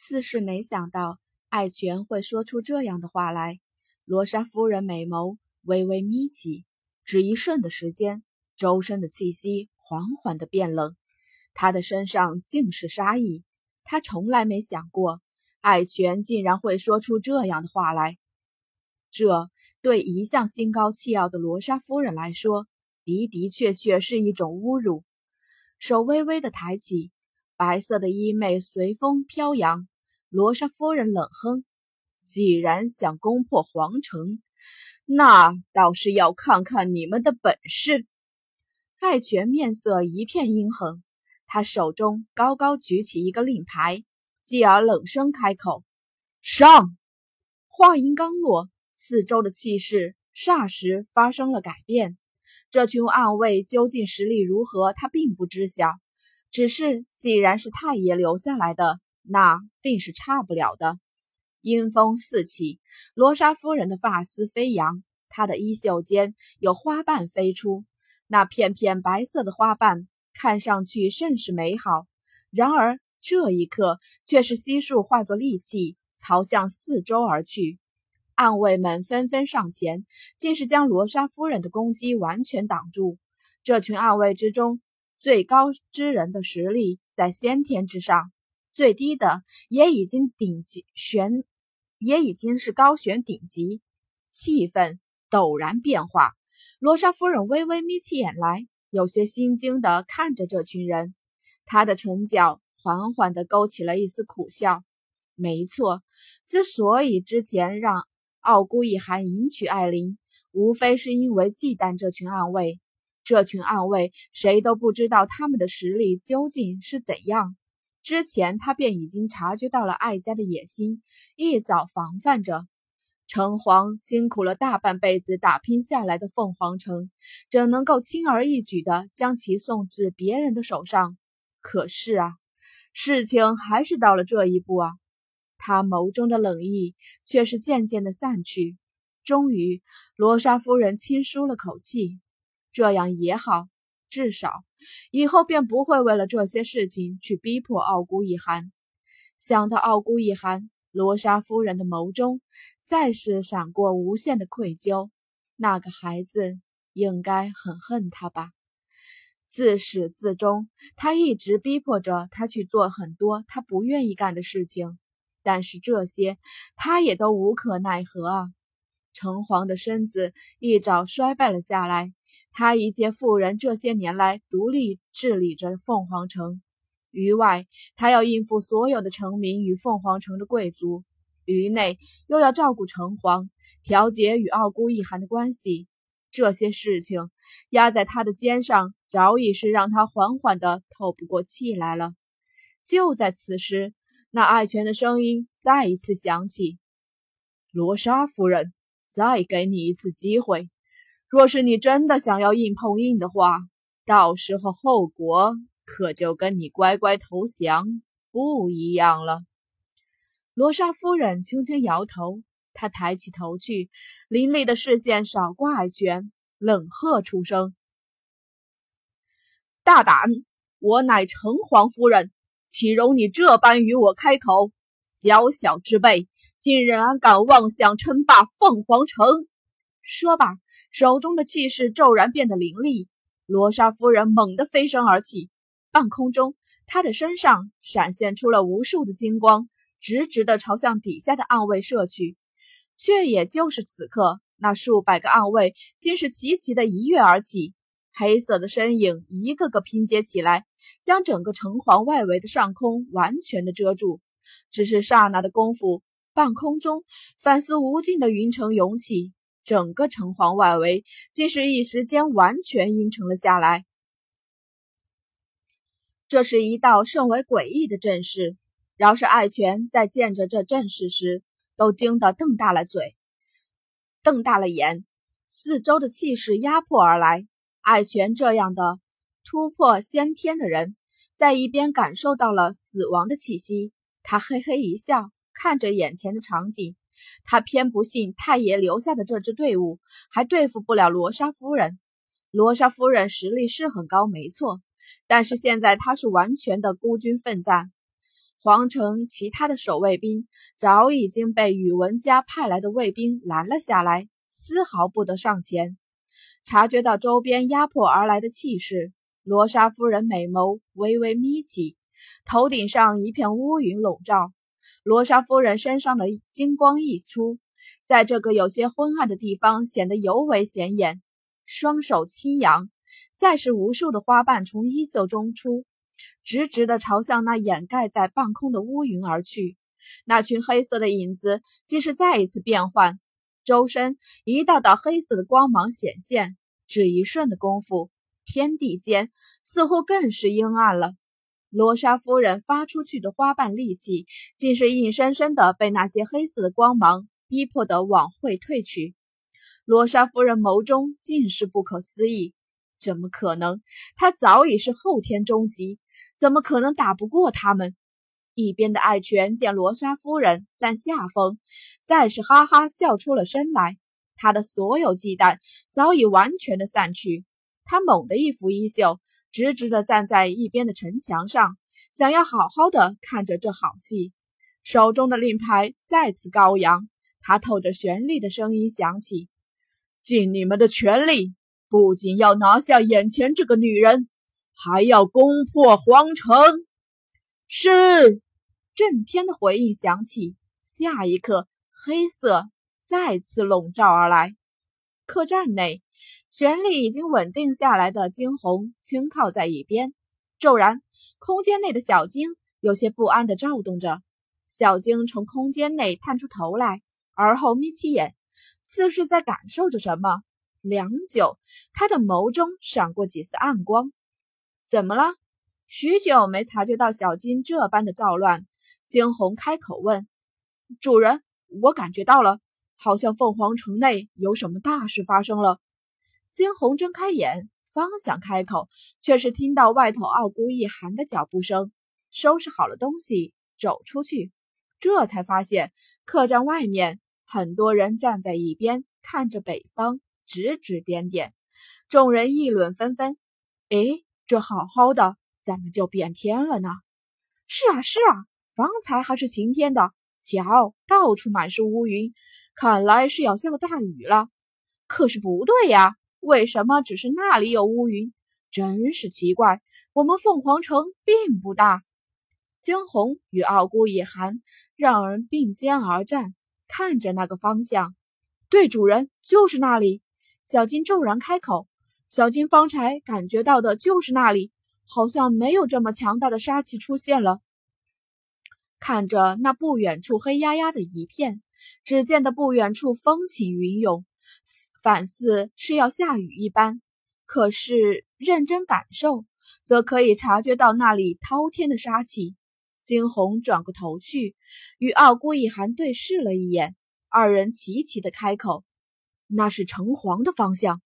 似是没想到爱泉会说出这样的话来。罗莎夫人美眸微微眯起，只一瞬的时间，周身的气息缓缓的变冷，她的身上尽是杀意。她从来没想过，爱泉竟然会说出这样的话来。这对一向心高气傲的罗莎夫人来说，的的确确是一种侮辱。手微微的抬起，白色的衣袂随风飘扬。罗莎夫人冷哼。既然想攻破皇城，那倒是要看看你们的本事。爱泉面色一片阴狠，他手中高高举起一个令牌，继而冷声开口：“上！”话音刚落，四周的气势霎时发生了改变。这群暗卫究竟实力如何，他并不知晓。只是既然是太爷留下来的，那定是差不了的。阴风四起，罗莎夫人的发丝飞扬，她的衣袖间有花瓣飞出，那片片白色的花瓣看上去甚是美好。然而这一刻，却是悉数化作利器，朝向四周而去。暗卫们纷纷上前，竟是将罗莎夫人的攻击完全挡住。这群暗卫之中，最高之人的实力在先天之上。最低的也已经顶级悬，也已经是高悬顶级。气氛陡然变化，罗莎夫人微微眯起眼来，有些心惊的看着这群人。她的唇角缓缓的勾起了一丝苦笑。没错，之所以之前让傲孤一寒迎娶艾琳，无非是因为忌惮这群暗卫。这群暗卫谁都不知道他们的实力究竟是怎样。之前他便已经察觉到了艾家的野心，一早防范着。城隍辛苦了大半辈子打拼下来的凤凰城，怎能够轻而易举的将其送至别人的手上？可是啊，事情还是到了这一步啊！他眸中的冷意却是渐渐的散去。终于，罗莎夫人轻舒了口气，这样也好。至少以后便不会为了这些事情去逼迫傲孤一寒。想到傲孤一寒，罗莎夫人的眸中再是闪过无限的愧疚。那个孩子应该很恨他吧？自始至终，他一直逼迫着他去做很多他不愿意干的事情，但是这些他也都无可奈何啊。城隍的身子一早衰败了下来。他一介妇人，这些年来独立治理着凤凰城，于外他要应付所有的城民与凤凰城的贵族，于内又要照顾城隍，调节与傲孤一寒的关系。这些事情压在他的肩上，早已是让他缓缓的透不过气来了。就在此时，那爱泉的声音再一次响起：“罗莎夫人，再给你一次机会。”若是你真的想要硬碰硬的话，到时候后果可就跟你乖乖投降不一样了。罗莎夫人轻轻摇头，她抬起头去，凌厉的视线扫过爱泉，冷喝出声：“大胆！我乃城隍夫人，岂容你这般与我开口？小小之辈，竟然敢妄想称霸凤凰城！”说罢。手中的气势骤然变得凌厉，罗莎夫人猛地飞身而起，半空中，她的身上闪现出了无数的金光，直直的朝向底下的暗卫射去。却也就是此刻，那数百个暗卫竟是齐齐的一跃而起，黑色的身影一个个拼接起来，将整个城隍外围的上空完全的遮住。只是刹那的功夫，半空中反似无尽的云层涌起。整个城隍外围竟是一时间完全阴沉了下来。这是一道甚为诡异的阵势，饶是爱泉在见着这阵势时，都惊得瞪大了嘴，瞪大了眼。四周的气势压迫而来，爱泉这样的突破先天的人，在一边感受到了死亡的气息。他嘿嘿一笑，看着眼前的场景。他偏不信太爷留下的这支队伍还对付不了罗莎夫人。罗莎夫人实力是很高，没错，但是现在她是完全的孤军奋战。皇城其他的守卫兵早已经被宇文家派来的卫兵拦了下来，丝毫不得上前。察觉到周边压迫而来的气势，罗莎夫人美眸微微眯起，头顶上一片乌云笼罩。罗莎夫人身上的金光溢出，在这个有些昏暗的地方显得尤为显眼。双手轻扬，再是无数的花瓣从衣袖中出。直直地朝向那掩盖在半空的乌云而去。那群黑色的影子既是再一次变换，周身一道道黑色的光芒显现。只一瞬的功夫，天地间似乎更是阴暗了。罗莎夫人发出去的花瓣力气，竟是硬生生的被那些黑色的光芒逼迫的往回退去。罗莎夫人眸中尽是不可思议：怎么可能？她早已是后天中级。怎么可能打不过他们？一边的爱犬见罗莎夫人占下风，再是哈哈笑出了声来。他的所有忌惮早已完全的散去。他猛地一拂衣袖，直直的站在一边的城墙上，想要好好的看着这好戏。手中的令牌再次高扬，他透着旋律的声音响起：“尽你们的全力，不仅要拿下眼前这个女人。”还要攻破皇城，是震天的回应响起。下一刻，黑色再次笼罩而来。客栈内，旋律已经稳定下来的惊鸿轻靠在一边。骤然，空间内的小晶有些不安的躁动着。小晶从空间内探出头来，而后眯起眼，似是在感受着什么。良久，他的眸中闪过几丝暗光。怎么了？许久没察觉到小金这般的躁乱，惊鸿开口问：“主人，我感觉到了，好像凤凰城内有什么大事发生了。”惊鸿睁开眼，方想开口，却是听到外头傲孤一寒的脚步声。收拾好了东西，走出去，这才发现客栈外面很多人站在一边，看着北方，指指点点。众人议论纷纷：“诶。”这好好的，怎么就变天了呢？是啊，是啊，方才还是晴天的，瞧，到处满是乌云，看来是要下大雨了。可是不对呀，为什么只是那里有乌云？真是奇怪。我们凤凰城并不大。惊鸿与傲孤一寒让人并肩而战，看着那个方向。对，主人，就是那里。小金骤然开口。小金方才感觉到的就是那里，好像没有这么强大的杀气出现了。看着那不远处黑压压的一片，只见得不远处风起云涌，反似是要下雨一般。可是认真感受，则可以察觉到那里滔天的杀气。惊鸿转过头去，与傲孤一寒对视了一眼，二人齐齐的开口：“那是城隍的方向。”